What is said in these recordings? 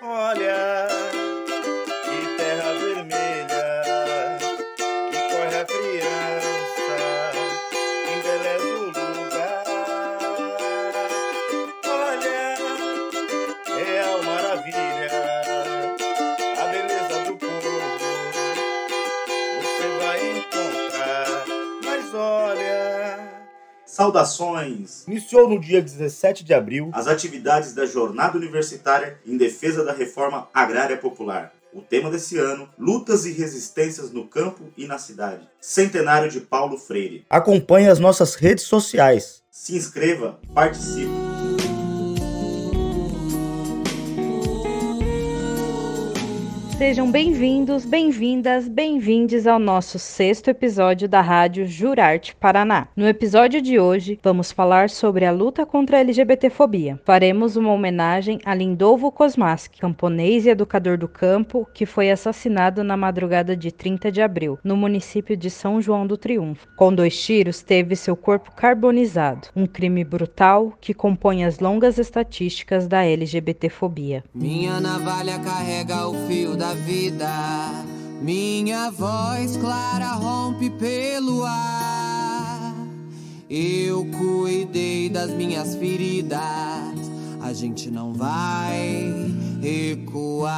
Olha, Saudações! Iniciou no dia 17 de abril As atividades da Jornada Universitária em Defesa da Reforma Agrária Popular. O tema desse ano: Lutas e Resistências no Campo e na Cidade. Centenário de Paulo Freire. Acompanhe as nossas redes sociais. Se inscreva, participe. Sejam bem-vindos, bem-vindas, bem-vindes ao nosso sexto episódio da Rádio Jurarte Paraná. No episódio de hoje, vamos falar sobre a luta contra a LGBTfobia. Faremos uma homenagem a Lindolfo Kosmaski, camponês e educador do campo, que foi assassinado na madrugada de 30 de abril, no município de São João do Triunfo. Com dois tiros, teve seu corpo carbonizado, um crime brutal que compõe as longas estatísticas da LGBTfobia. Minha navalha carrega o fio da vida. Minha voz clara rompe pelo ar. Eu cuidei das minhas feridas. A gente não vai recuar.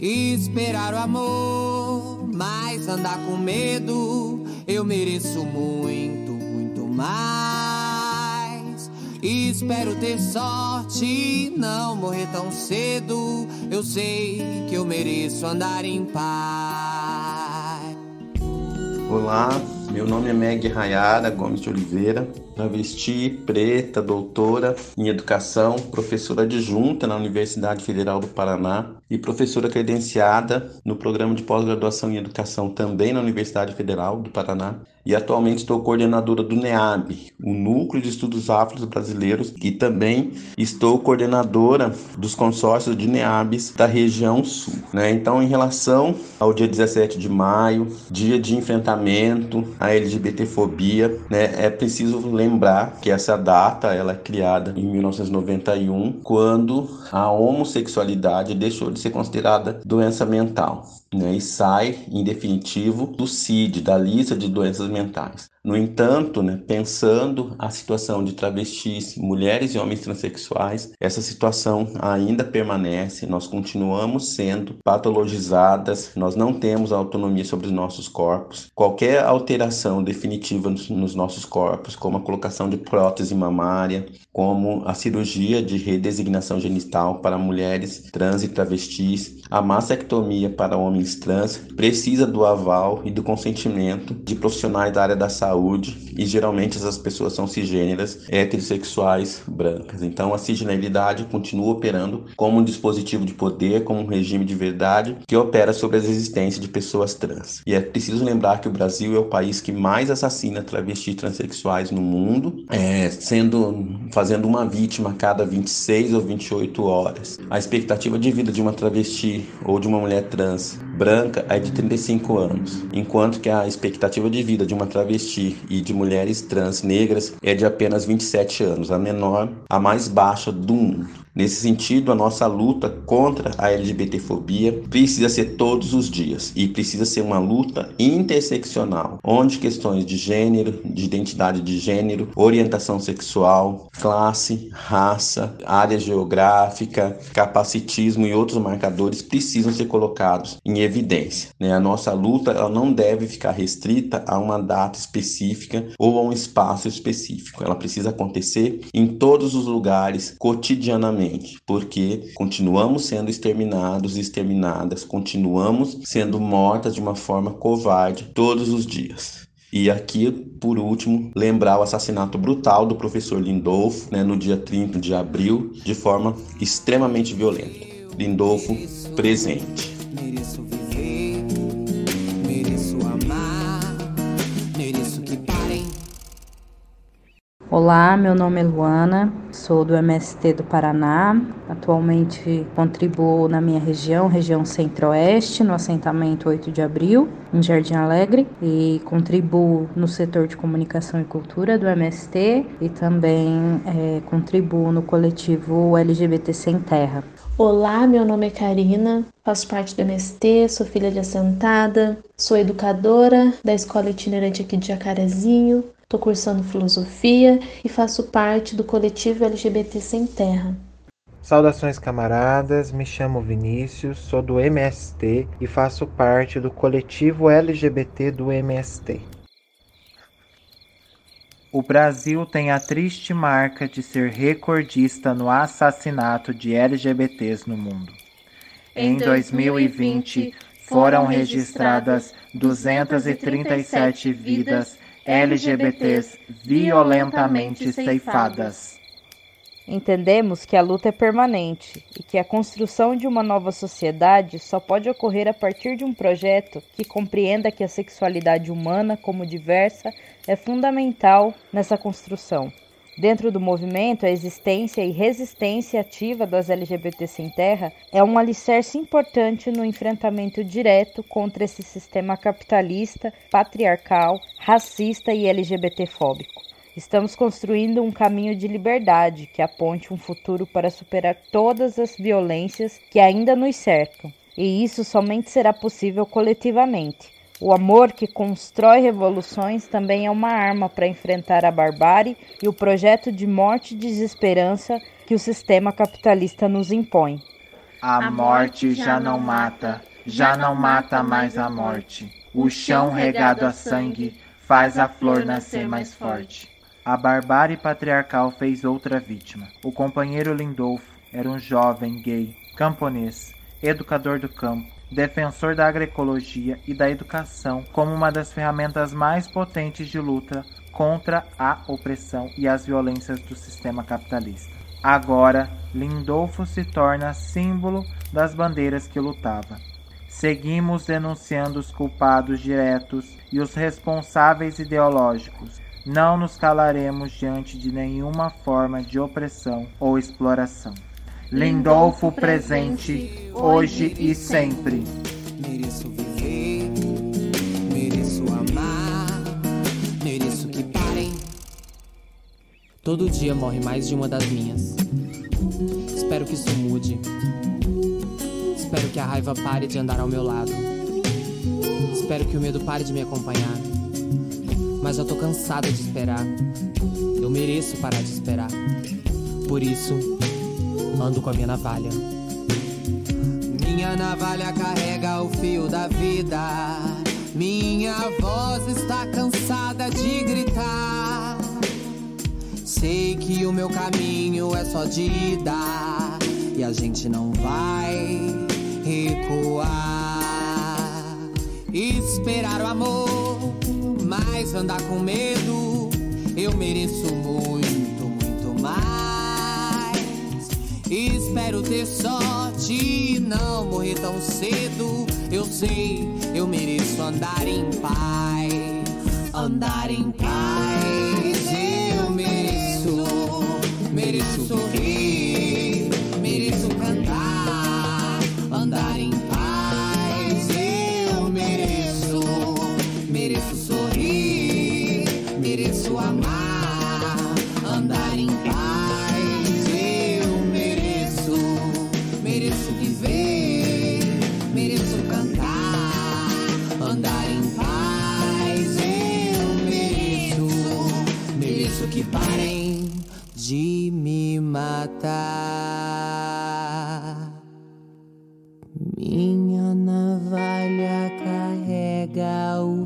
Esperar o amor, mas andar com medo. Eu mereço muito, muito mais. Espero ter sorte não morrer tão cedo. Eu sei que eu mereço andar em paz. Olá, meu nome é Meg Rayara Gomes de Oliveira, travesti, preta, doutora em educação, professora adjunta na Universidade Federal do Paraná e professora credenciada no programa de pós-graduação em educação também na Universidade Federal do Paraná. E atualmente estou coordenadora do NEAB, o Núcleo de Estudos Afros Brasileiros, e também estou coordenadora dos consórcios de NEABs da região sul. Né? Então, em relação ao dia 17 de maio, dia de enfrentamento à LGBTfobia, né, é preciso lembrar que essa data ela é criada em 1991, quando a homossexualidade deixou de ser considerada doença mental né, e sai, em definitivo, do CID, da lista de doenças mentais. No entanto, né, pensando a situação de travestis, mulheres e homens transexuais, essa situação ainda permanece, nós continuamos sendo patologizadas, nós não temos autonomia sobre os nossos corpos. Qualquer alteração definitiva nos, nos nossos corpos, como a colocação de prótese mamária, como a cirurgia de redesignação genital para mulheres trans e travestis, a mastectomia para homens trans, precisa do aval e do consentimento de profissionais da área da saúde saúde e geralmente essas pessoas são cisgêneras, heterossexuais, brancas. Então a cisgeneridade continua operando como um dispositivo de poder, como um regime de verdade que opera sobre as existências de pessoas trans. E é preciso lembrar que o Brasil é o país que mais assassina travestis transexuais no mundo, é, sendo fazendo uma vítima a cada 26 ou 28 horas. A expectativa de vida de uma travesti ou de uma mulher trans branca é de 35 anos, enquanto que a expectativa de vida de uma travesti e de mulheres trans negras é de apenas 27 anos, a menor, a mais baixa do mundo. Nesse sentido, a nossa luta contra a LGBTfobia precisa ser todos os dias e precisa ser uma luta interseccional, onde questões de gênero, de identidade de gênero, orientação sexual, classe, raça, área geográfica, capacitismo e outros marcadores precisam ser colocados em evidência. Né? A nossa luta ela não deve ficar restrita a uma data específica ou a um espaço específico. Ela precisa acontecer em todos os lugares, cotidianamente porque continuamos sendo exterminados e exterminadas, continuamos sendo mortas de uma forma covarde todos os dias. E aqui, por último, lembrar o assassinato brutal do professor Lindolfo, né, no dia 30 de abril, de forma extremamente violenta. Lindolfo presente. Mereço viver, mereço amar, mereço que parem. Olá, meu nome é Luana, sou do MST do Paraná. Atualmente contribuo na minha região, região Centro-Oeste, no assentamento 8 de Abril, em Jardim Alegre, e contribuo no setor de comunicação e cultura do MST e também é, contribuo no coletivo LGBT Sem Terra. Olá, meu nome é Karina, faço parte do MST, sou filha de assentada, sou educadora da escola itinerante aqui de Jacarezinho, Estou cursando filosofia e faço parte do coletivo LGBT Sem Terra. Saudações camaradas, me chamo Vinícius, sou do MST e faço parte do coletivo LGBT do MST. O Brasil tem a triste marca de ser recordista no assassinato de LGBTs no mundo. Em 2020, foram registradas 237 vidas LGBTs violentamente ceifadas. Entendemos que a luta é permanente e que a construção de uma nova sociedade só pode ocorrer a partir de um projeto que compreenda que a sexualidade humana, como diversa, é fundamental nessa construção. Dentro do movimento, a existência e resistência ativa das LGBT sem terra é um alicerce importante no enfrentamento direto contra esse sistema capitalista, patriarcal, racista e LGBTfóbico. Estamos construindo um caminho de liberdade que aponte um futuro para superar todas as violências que ainda nos cercam. E isso somente será possível coletivamente o amor que constrói revoluções também é uma arma para enfrentar a barbárie e o projeto de morte e desesperança que o sistema capitalista nos impõe. A morte já não mata, já não mata mais a morte. O chão regado a sangue faz a flor nascer mais forte. A barbárie patriarcal fez outra vítima. O companheiro Lindolfo era um jovem gay, camponês, educador do campo, defensor da agroecologia e da educação como uma das ferramentas mais potentes de luta contra a opressão e as violências do sistema capitalista. Agora, Lindolfo se torna símbolo das bandeiras que lutava. Seguimos denunciando os culpados diretos e os responsáveis ideológicos. Não nos calaremos diante de nenhuma forma de opressão ou exploração. Lindolfo presente, hoje e sempre. Mereço viver, mereço amar, mereço que parem. Todo dia morre mais de uma das minhas. Espero que isso mude. Espero que a raiva pare de andar ao meu lado. Espero que o medo pare de me acompanhar. Mas já tô cansada de esperar. Eu mereço parar de esperar. Por isso, ando com a minha navalha. Minha navalha carrega o fio da vida. Minha voz está cansada de gritar. Sei que o meu caminho é só de ida e a gente não vai recuar. Esperar o amor, mas andar com medo. Eu mereço muito, muito mais. Espero ter sorte e não morrer tão cedo. Eu sei, eu mereço andar em paz. Andar em paz, Minha navalha carrega o